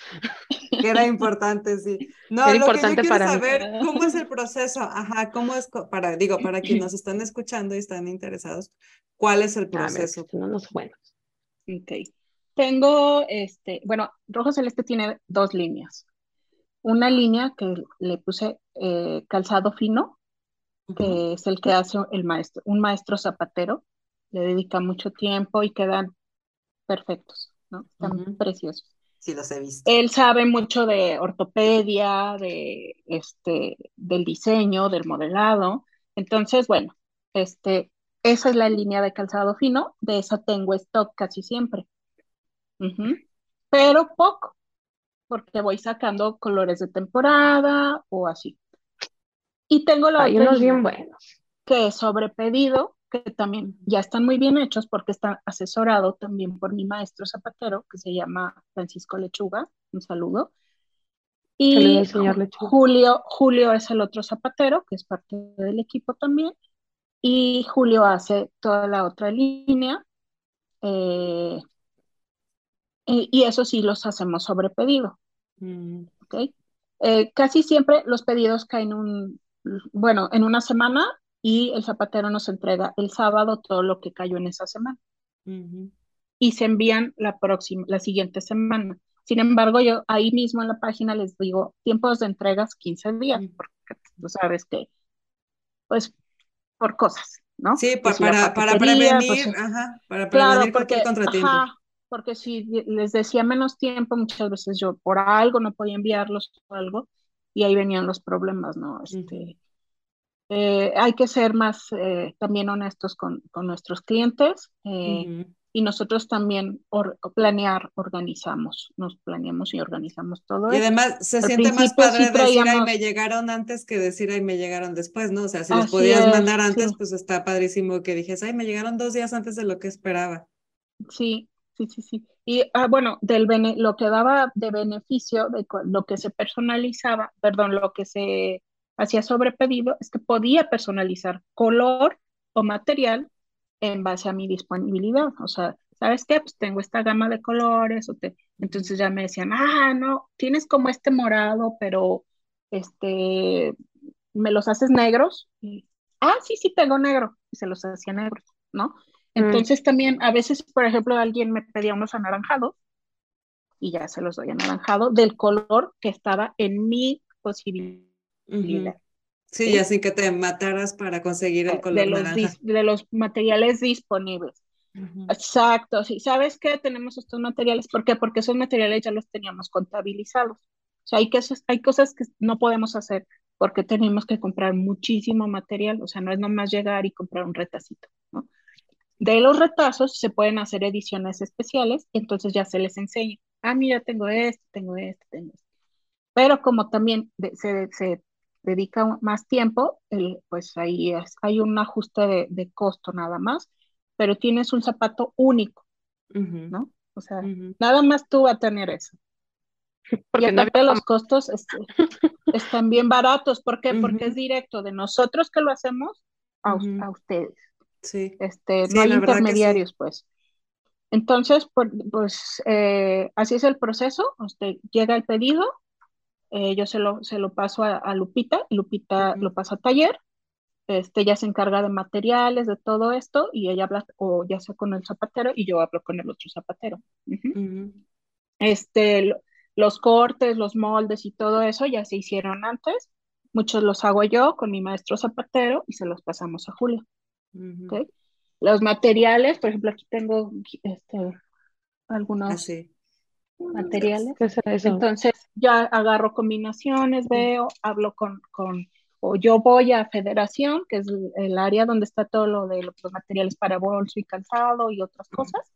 Que era importante, sí. No, lo importante que yo quiero saber cómo es el proceso, ajá, cómo es para, digo, para quienes nos están escuchando y están interesados, ¿cuál es el proceso? no nos buenos. Ok. Tengo, este, bueno, Rojo Celeste tiene dos líneas. Una línea que le puse eh, calzado fino, que es el que hace el maestro, un maestro zapatero, le dedica mucho tiempo y quedan perfectos. Están preciosos. Sí, los he visto. Él sabe mucho de ortopedia, de este, del diseño, del modelado. Entonces, bueno, este, esa es la línea de calzado fino, de esa tengo stock casi siempre. Pero poco, porque voy sacando colores de temporada o así. Y tengo la Hay unos bien buenos. Que es sobre pedido, que también ya están muy bien hechos porque está asesorado también por mi maestro zapatero, que se llama Francisco Lechuga. Un saludo. Y Julio, Julio es el otro zapatero, que es parte del equipo también. Y Julio hace toda la otra línea. Eh, y, eso sí los hacemos sobre pedido. Mm. Eh, casi siempre los pedidos caen un, bueno, en una semana y el zapatero nos entrega el sábado todo lo que cayó en esa semana. Y se envían la próxima, la siguiente semana. Sin embargo, yo ahí mismo en la página les digo tiempos de entregas 15 días, porque tú sabes que, pues, por cosas, ¿no? Sí, para, para, prevenir, pues, ajá, para prevenir cualquier contratiempo. porque si les decía menos tiempo, muchas veces yo por algo no podía enviarlos o algo, y ahí venían los problemas, ¿no? Este, eh, hay que ser más eh, también honestos con, con nuestros clientes. Eh, y nosotros también planear, organizamos, nos planeamos y organizamos todo. Y además se siente más padre decir, ay, me llegaron antes que decir, ay, me llegaron después, ¿no? O sea, si los podías mandar antes, pues está padrísimo que dijes, ay, me llegaron dos días antes de lo que esperaba. Sí, sí, sí, sí. Y ah, bueno, del lo que daba de beneficio, de lo que se personalizaba, perdón, lo que se hacía sobre pedido, es que podía personalizar color o material en base a mi disponibilidad. O sea, ¿sabes qué? Pues tengo esta gama de colores, o te... entonces ya me decían, ah, no, tienes como este morado, pero este, ¿me los haces negros? Y, ah, sí, sí, tengo negro, y se los hacía negros, ¿no? Mm. Entonces también a veces, por ejemplo, alguien me pedía unos anaranjados y ya se los doy anaranjado del color que estaba en mi posibilidad. Sí, así que te mataras para conseguir el color de los, naranja. De los materiales disponibles. Exacto, sí. ¿Sabes qué? Tenemos estos materiales. ¿Por qué? Porque esos materiales ya los teníamos contabilizados. O sea, hay, que, hay cosas que no podemos hacer porque tenemos que comprar muchísimo material. O sea, no es nomás llegar y comprar un retacito, ¿no? De los retazos se pueden hacer ediciones especiales, entonces ya se les enseña. Ah, mira, tengo este, tengo este, tengo este. Pero como también se, se dedica más tiempo, pues ahí hay un ajuste de, costo nada más, pero tienes un zapato único, ¿no? O sea, nada más tú vas a tener eso. Porque aparte los costos este, están bien baratos. ¿Por qué? Porque es directo de nosotros que lo hacemos a, ustedes. Sí. Este, no hay intermediarios, pues. Entonces, pues, pues eh, así es el proceso. Usted llega el pedido, eh, yo se lo, se lo paso a, Lupita, Lupita lo pasa a taller, este, ella se encarga de materiales, de todo esto, y ella habla, o ya sea con el zapatero, y yo hablo con el otro zapatero. Este, los cortes, los moldes y todo eso ya se hicieron antes, muchos los hago yo con mi maestro zapatero y se los pasamos a Julio. Los materiales, por ejemplo, aquí tengo este, algunos... Ah, materiales. Entonces ya agarro combinaciones, veo, hablo con, con, o yo voy a federación, que es el área donde está todo lo de los materiales para bolso y calzado y otras cosas,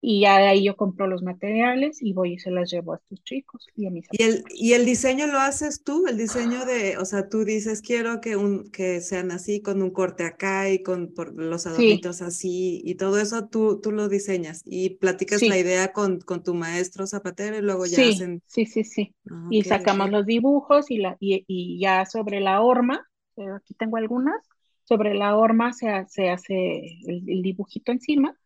y ya de ahí yo compro los materiales y voy y se las llevo a estos chicos y a mis ¿Y el, ¿Y el diseño lo haces tú? El diseño de, o sea, tú dices, quiero que, un, que sean así, con un corte acá y con por los adornitos así, y todo eso tú, tú lo diseñas y platicas la idea con, con tu maestro zapatero y luego ya sí, hacen... Sí, sí, sí. Ah, y sacamos los dibujos y, la, y, y, ya sobre la horma, aquí tengo algunas, sobre la horma se, se hace el dibujito encima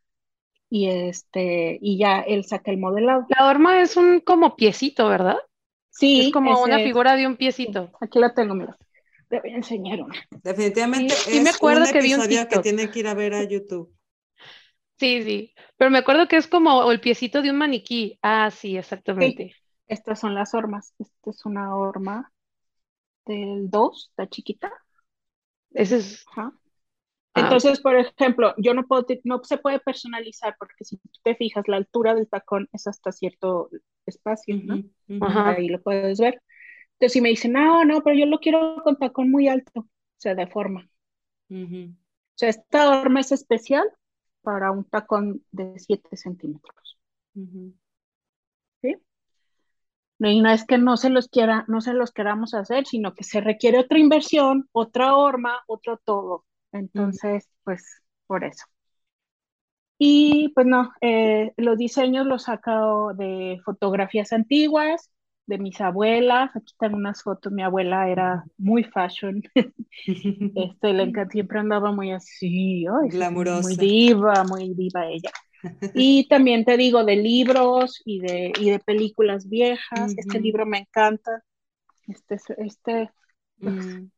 y este y ya él saca el modelado. La horma es un como piecito, ¿verdad? Sí. Es como una figura de un piecito. Aquí la tengo, mira. Te voy a enseñar una. Definitivamente sí, me acuerdo un que vi un que tiene que ir a ver a YouTube. Sí, sí, pero me acuerdo que es como el piecito de un maniquí. Ah, sí, exactamente. Estas son las hormas. Esta es una horma del 2, está chiquita. Ese es. Ah, Entonces, por ejemplo, yo no puedo, no se puede personalizar porque si te fijas, la altura del tacón es hasta cierto espacio, ¿no? Ahí lo puedes ver. Entonces, si me dicen, no, no, pero yo lo quiero con tacón muy alto, se deforma. O sea, esta horma es especial para un tacón de 7 centímetros. ¿Sí? Y no es que no se los quiera, no se los queramos hacer, sino que se requiere otra inversión, otra horma, otro todo. Entonces, pues, por eso. Y pues no, eh, los diseños los sacado de fotografías antiguas, de mis abuelas. Aquí están unas fotos. Mi abuela era muy fashion. este, le siempre andaba muy así, glamurosa. Muy diva, muy diva ella. Y también te digo de libros y de, y de películas viejas. Este libro me encanta. Este, este. Mm,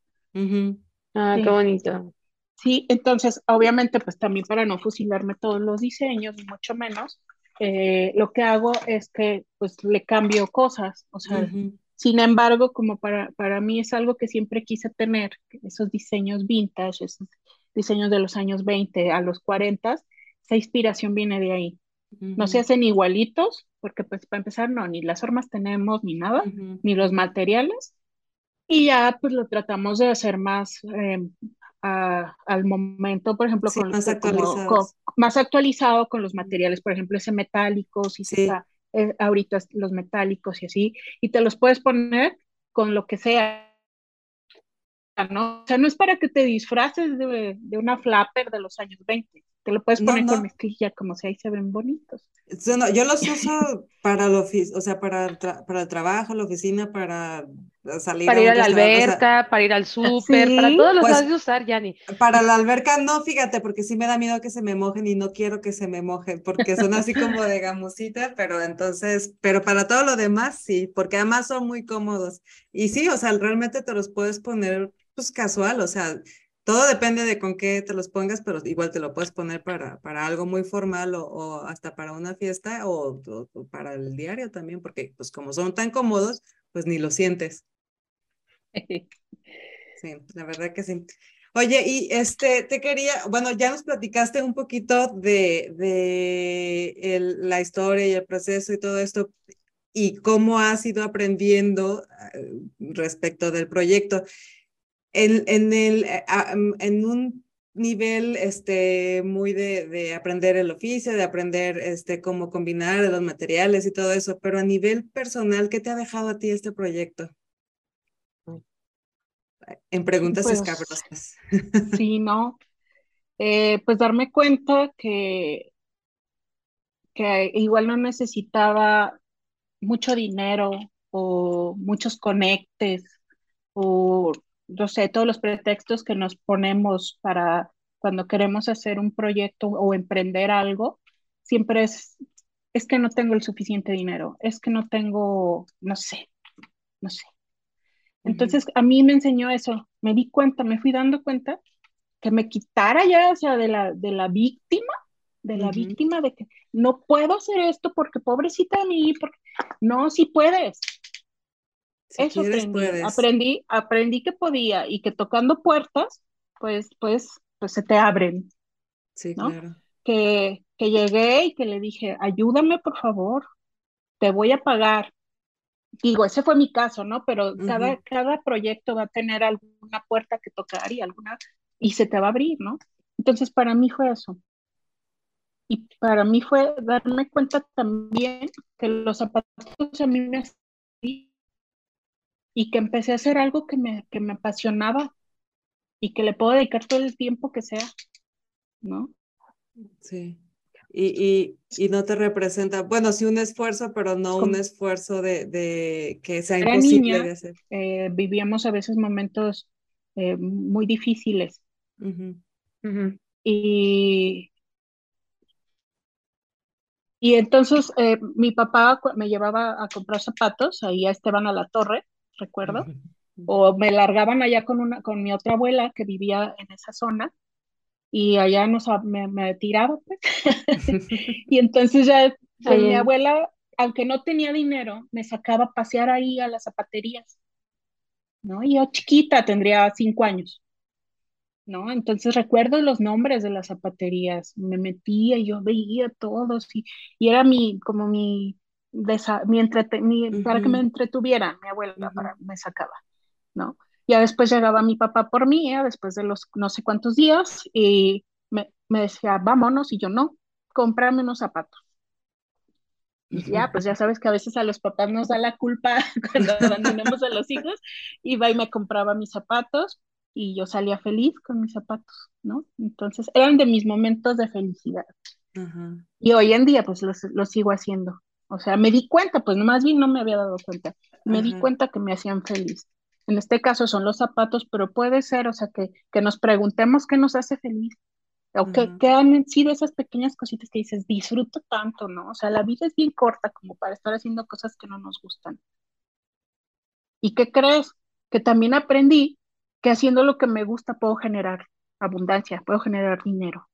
ah, qué bonito. Sí, entonces, obviamente, pues también para no fusilarme todos los diseños, ni mucho menos, eh, lo que hago es que pues le cambio cosas, o sea, sin embargo, como para, para mí es algo que siempre quise tener, esos diseños vintage, esos diseños de los años 20 a los 40, esa inspiración viene de ahí. No se hacen igualitos, porque pues para empezar, no, ni las formas tenemos, ni nada, ni los materiales, y ya pues lo tratamos de hacer más eh, al momento, por ejemplo, con, más, más actualizado con los materiales, por ejemplo, ese metálicos, y sí. Eh, ahorita los metálicos y así, y te los puedes poner con lo que sea. ¿no? O sea, no es para que te disfraces de, de una flapper de los años 20, te lo puedes poner con mezclilla como sea y se ven bonitos. yo los uso para el o sea, para para el trabajo, la oficina, para salir para ir a la alberca, para ir al súper, para todos los pues, de usar, Yanni. Para la alberca no, fíjate, porque sí me da miedo que se me mojen y no quiero que se me mojen, porque son así como de gamusita, pero entonces, pero para todo lo demás sí, porque además son muy cómodos. Y sí, o sea, realmente te los puedes poner pues casual, o sea, todo depende de con qué te los pongas, pero igual te lo puedes poner para, para algo muy formal o, hasta para una fiesta o, o, para el diario también, porque pues como son tan cómodos, pues ni lo sientes. Sí, la verdad que sí. Oye, y este, te quería, bueno, ya nos platicaste un poquito de, de el, la historia y el proceso y todo esto, y cómo has ido aprendiendo eh, respecto del proyecto. En, en, el, eh, mm, en un nivel este, muy de, de, aprender el oficio, de aprender este, cómo combinar los materiales y todo eso, pero a nivel personal, ¿qué te ha dejado a ti este proyecto? en preguntas pues, escabrosas. Sí, no. Eh, pues darme cuenta que, que igual no necesitaba mucho dinero o muchos conectes o no sé, todos los pretextos que nos ponemos para cuando queremos hacer un proyecto o emprender algo, siempre es, es que no tengo el suficiente dinero, es que no tengo, no sé, no sé. Entonces, a mí me enseñó eso, me di cuenta, me fui dando cuenta que me quitara ya, o sea, de la, de la víctima, de la víctima de que no puedo hacer esto porque pobrecita de mí, porque no, si puedes. Eso aprendí, aprendí, aprendí que podía y que tocando puertas, pues, pues, pues se te abren. Sí, claro. Que, que llegué y que le dije, ayúdame por favor, te voy a pagar, digo, ese fue mi caso, ¿no? Pero cada, cada proyecto va a tener alguna puerta que tocar y alguna, y se te va a abrir, ¿no? Entonces, para mí fue eso. Y para mí fue darme cuenta también que los zapatos a mí me y que empecé a hacer algo que me, que me apasionaba y que le puedo dedicar todo el tiempo que sea, ¿no? Sí y, y, no te representa, bueno, sí un esfuerzo, pero no un esfuerzo de, de que sea imposible de hacer. Eh, vivíamos a veces momentos eh, muy difíciles. Y, y entonces eh, mi papá me llevaba a comprar zapatos ahí a Esteban a la Torre, recuerdo, o me largaban allá con, una, con mi otra abuela que vivía en esa zona y allá nos, me, me tiraba, pues. y entonces ya pues, mi abuela, aunque no tenía dinero, me sacaba a pasear ahí a las zapaterías, ¿no? Yo chiquita, tendría cinco años, ¿no? Entonces recuerdo los nombres de las zapaterías, me metía y yo veía todos y, y era mi, como mi, mi, para que me entretuviera, mi abuela para, me sacaba, ¿no? Ya después llegaba mi papá por mí, ¿eh? después de los no sé cuántos días, y me, me, decía, vámonos, y yo no, cómprame unos zapatos. Y ya, pues ya sabes que a veces a los papás nos da la culpa cuando abandonamos a los hijos. Iba y me compraba mis zapatos y yo salía feliz con mis zapatos, ¿no? Entonces eran de mis momentos de felicidad. Y hoy en día pues los, sigo haciendo. O sea, me di cuenta, pues más bien no me había dado cuenta. Me di cuenta que me hacían feliz. En este caso son los zapatos, pero puede ser, o sea, que, que nos preguntemos qué nos hace feliz o qué, han sido esas pequeñas cositas que dices, disfruto tanto, ¿no? O sea, la vida es bien corta como para estar haciendo cosas que no nos gustan. ¿Y qué crees? Que también aprendí que haciendo lo que me gusta puedo generar abundancia, puedo generar dinero.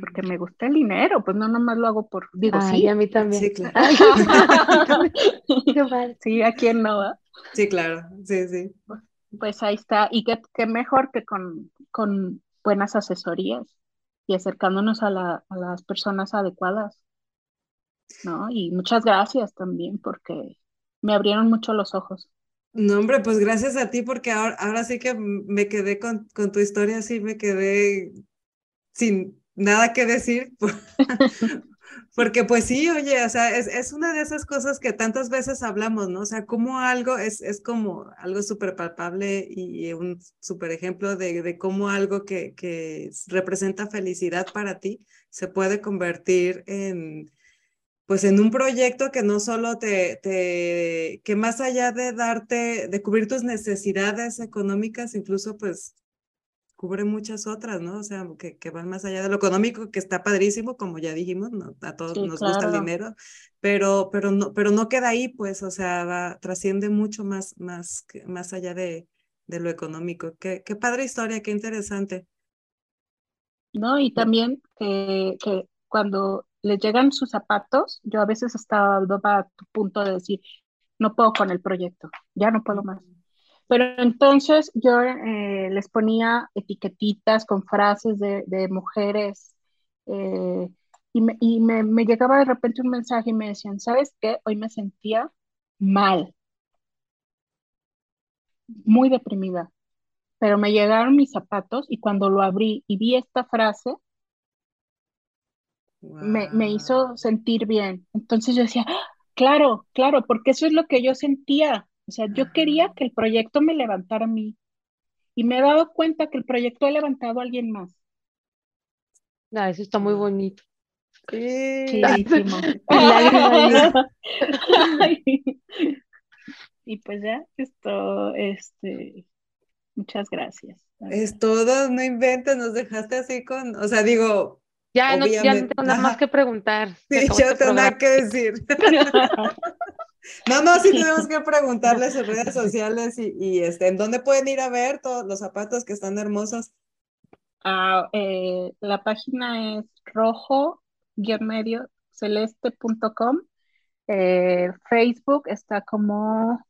Porque me gusta el dinero, pues no nomás lo hago por, digo, sí. a mí también. Sí, claro. sí, ¿a quién no va? Sí, claro, sí, sí. Pues ahí está, y qué, qué mejor que con, con buenas asesorías y acercándonos a, las personas adecuadas. ¿no? Y muchas gracias también porque me abrieron mucho los ojos. No, hombre, pues gracias a ti porque ahora, ahora sí que me quedé con, con tu historia, sí me quedé sin nada que decir, Porque pues sí, oye, o sea, es, es, una de esas cosas que tantas veces hablamos, ¿no? O sea, como algo es, es como algo súper palpable y un súper ejemplo de, de cómo algo que, que representa felicidad para ti se puede convertir en, pues en un proyecto que no solo te, te, que más allá de darte, de cubrir tus necesidades económicas, incluso pues cubre muchas otras, ¿no? O sea, que, que, van más allá de lo económico, que está padrísimo, como ya dijimos, ¿no? a todos nos gusta el dinero, pero, pero, no, pero no queda ahí, pues, o sea, va, trasciende mucho más, más, más allá de, de lo económico. Qué, qué padre historia, qué interesante. No, y también que, que cuando les llegan sus zapatos, yo a veces estaba a tu punto de decir, no puedo con el proyecto, ya no puedo más. Pero entonces yo eh, les ponía etiquetitas con frases de, mujeres eh, y, me, y me, me, llegaba de repente un mensaje y me decían, ¿sabes qué? Hoy me sentía mal, muy deprimida, pero me llegaron mis zapatos y cuando lo abrí y vi esta frase, me, me, hizo sentir bien. Entonces yo decía, ¡Ah! claro, claro, porque eso es lo que yo sentía. O sea, yo quería que el proyecto me levantara a mí y me he dado cuenta que el proyecto ha levantado a alguien más. Ah, eso está muy bonito. Sí. y pues ya, esto, este, muchas gracias. Es todo, no inventes, nos dejaste así con, o sea, digo, ya no, ya no tengo nada más que preguntar. Sí, yo tengo nada que decir. No, no, sí tenemos que preguntarle sus redes sociales y, y, este, ¿en dónde pueden ir a ver todos los zapatos que están hermosos? Ah, eh, la página es rojo-medio celeste.com. Eh, Facebook está como...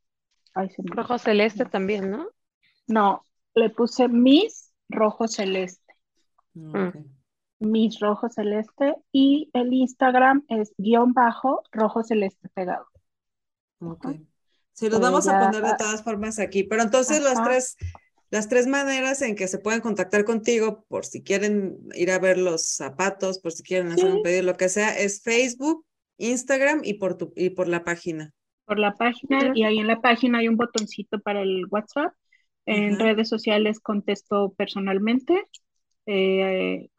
rojo celeste también, ¿no? No, le puse Miss Rojo Celeste. Mm. Miss Rojo Celeste y el Instagram es guion bajo Rojo Celeste pegado. Ok. Sí, los vamos a poner de todas formas aquí, pero entonces las tres, las tres maneras en que se pueden contactar contigo por si quieren ir a ver los zapatos, por si quieren hacer un pedido, lo que sea, es Facebook, Instagram y por, tu, y por la página. Por la página y ahí en la página hay un botoncito para el WhatsApp. En redes sociales contesto personalmente. Eh,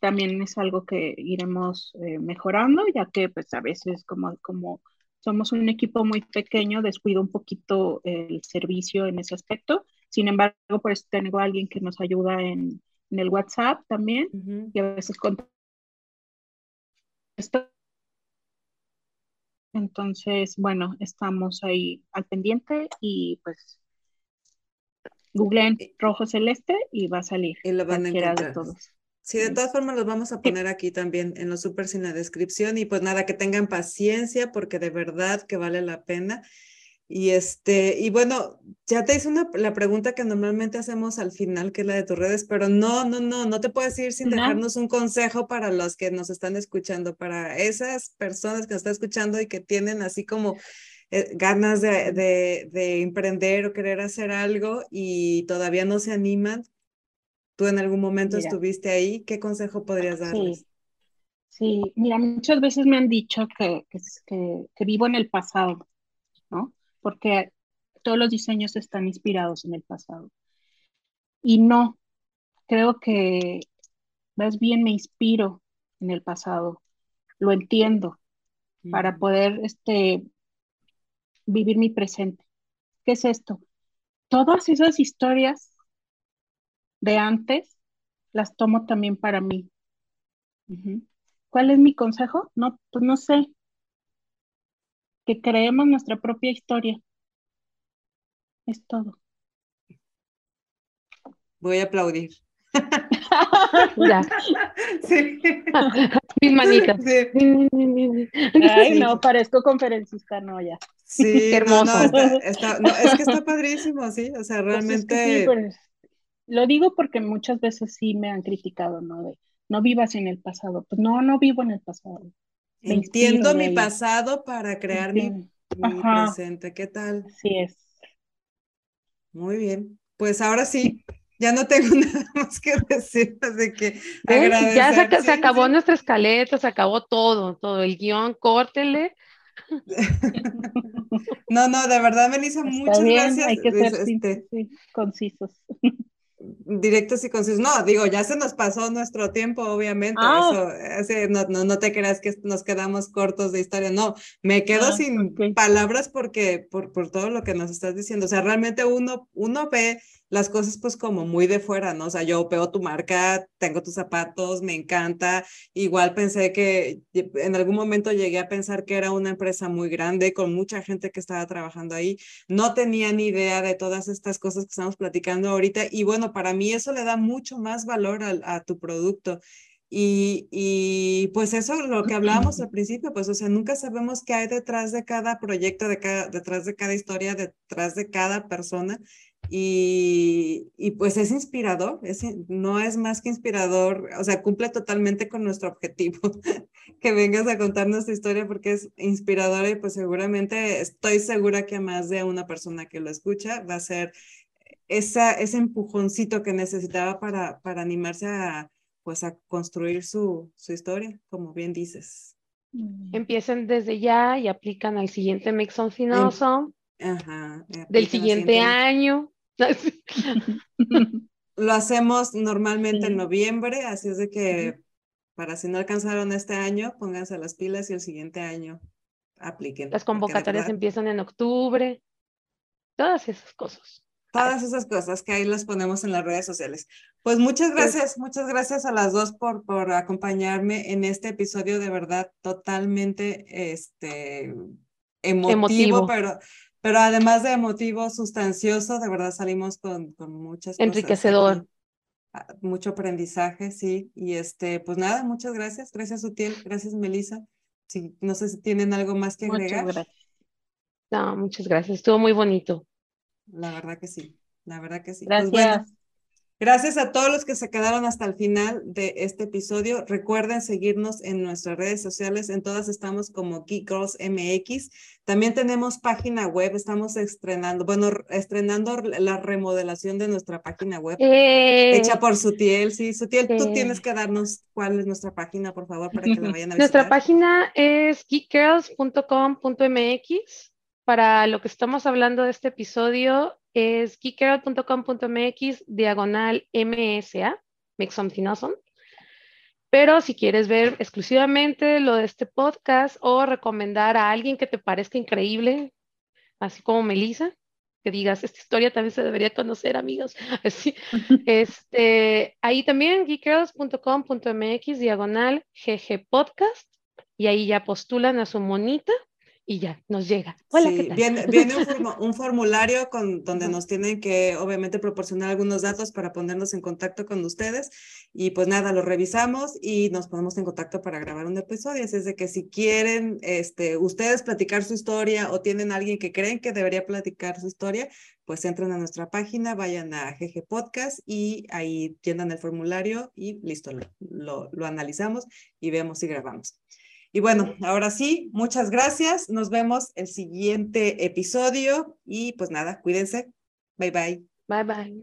también es algo que iremos eh, mejorando, ya que pues a veces como, como somos un equipo muy pequeño, descuido un poquito el servicio en ese aspecto. Sin embargo, pues tengo a alguien que nos ayuda en, el WhatsApp también y a veces entonces, bueno, estamos ahí al pendiente y pues googleen rojo celeste y va a salir. Y lo van a encontrar. De todos. Sí, de todas formas los vamos a poner aquí también en los supers en la descripción y pues nada, que tengan paciencia porque de verdad que vale la pena. Y este, y bueno, ya te hice una, la pregunta que normalmente hacemos al final, que es la de tus redes, pero no, no, no, no te puedes ir sin dejarnos un consejo para los que nos están escuchando, para esas personas que nos están escuchando y que tienen así como eh, ganas de, de, de emprender o querer hacer algo y todavía no se animan, tú en algún momento estuviste ahí, ¿qué consejo podrías darles? Sí, mira, muchas veces me han dicho que, que, que, vivo en el pasado, ¿no? Porque todos los diseños están inspirados en el pasado. Y no, creo que más bien me inspiro en el pasado, lo entiendo para poder este, vivir mi presente. ¿Qué es esto? Todas esas historias de antes las tomo también para mí. ¿Cuál es mi consejo? No, pues no sé. Que creemos nuestra propia historia. Es todo. Voy a aplaudir. ya. Sí. Mis manitas. Ay, no, parezco conferencista, no, ya. Sí, hermoso. es que está padrísimo, sí. O sea, pues realmente. Pues, lo digo porque muchas veces sí me han criticado, ¿no? De no vivas en el pasado. Pues no, no vivo en el pasado. Entiendo mi pasado para crear mi, presente. ¿Qué tal? Sí es. Muy bien. Pues ahora sí, ya no tengo nada más que decir, así que agradecer. Ya se, acabó nuestra escaleta, se acabó todo, todo el guion, córtele. no, no, de verdad, Melissa, muchas gracias. Hay que ser este, concisos directos y concisos. No, digo, ya se nos pasó nuestro tiempo, obviamente. Ah. Eso, no, no, no, te creas que nos quedamos cortos de historia. No, me quedo ah, sin palabras porque, por, por todo lo que nos estás diciendo. O sea, realmente uno, uno ve las cosas pues como muy de fuera, ¿no? O sea, yo veo tu marca, tengo tus zapatos, me encanta. Igual pensé que en algún momento llegué a pensar que era una empresa muy grande con mucha gente que estaba trabajando ahí. No tenía ni idea de todas estas cosas que estamos platicando ahorita y bueno, para mí eso le da mucho más valor a, tu producto. Y, y, pues eso, lo que hablábamos al principio, pues, o sea, nunca sabemos qué hay detrás de cada proyecto, de cada, detrás de cada historia, detrás de cada persona. Y, y, pues es inspirador, es, no es más que inspirador, o sea, cumple totalmente con nuestro objetivo, que vengas a contar nuestra historia porque es inspiradora y pues seguramente estoy segura que a más de una persona que lo escucha va a ser esa, ese empujoncito que necesitaba para, para animarse a, pues a construir su, su historia, como bien dices. Empiecen desde ya y aplican al siguiente Mix on Finoso. Ajá, del siguiente año. Lo hacemos normalmente en noviembre, así es de que para si no alcanzaron este año, pónganse las pilas y el siguiente año apliquen. Las convocatorias empiezan en octubre, todas esas cosas. Todas esas cosas que ahí las ponemos en las redes sociales. Pues muchas pues gracias, muchas gracias a las dos por, por acompañarme en este episodio de verdad totalmente este, emotivo. pero pero además de emotivo, sustancioso, de verdad salimos con, con muchas Enriquecedor. Ah, mucho aprendizaje, sí. Y este, pues nada, muchas gracias. Gracias, Utiel. Gracias, Melissa. Sí, no sé si tienen algo más que agregar. Muchas gracias. No, muchas gracias. Estuvo muy bonito. La verdad que sí. La verdad que sí. Pues gracias. Gracias a todos los que se quedaron hasta el final de este episodio. Recuerden seguirnos en nuestras redes sociales. En todas estamos como Geek Girls MX. También tenemos página web. Estamos estrenando, bueno, estrenando la remodelación de nuestra página web eh. hecha por Sutiel. Sí, Sutiel, tú tienes que darnos cuál es nuestra página, por favor, para que la vayan a visitar. Nuestra página es geekgirls.com.mx. Para lo que estamos hablando de este episodio, es geekerl.com.mx diagonal MSA, Make Something Awesome. Pero si quieres ver exclusivamente lo de este podcast o recomendar a alguien que te parezca increíble, así como Melissa, que digas, esta historia también se debería conocer, amigos. Así, este, ahí también, geekgirls.com.mx, diagonal GG Podcast, y ahí ya postulan a su monita y ya nos llega. Hola, sí, Viene, un, formulario con, donde nos tienen que obviamente proporcionar algunos datos para ponernos en contacto con ustedes y pues nada, lo revisamos y nos ponemos en contacto para grabar un episodio. Así es de que si quieren este, ustedes platicar su historia o tienen alguien que creen que debería platicar su historia, pues entren a nuestra página, vayan a GG Podcast y ahí llenan el formulario y listo, lo, lo analizamos y vemos si grabamos. Y bueno, ahora sí, muchas gracias. Nos vemos el siguiente episodio y pues nada, cuídense. Bye bye. Bye bye.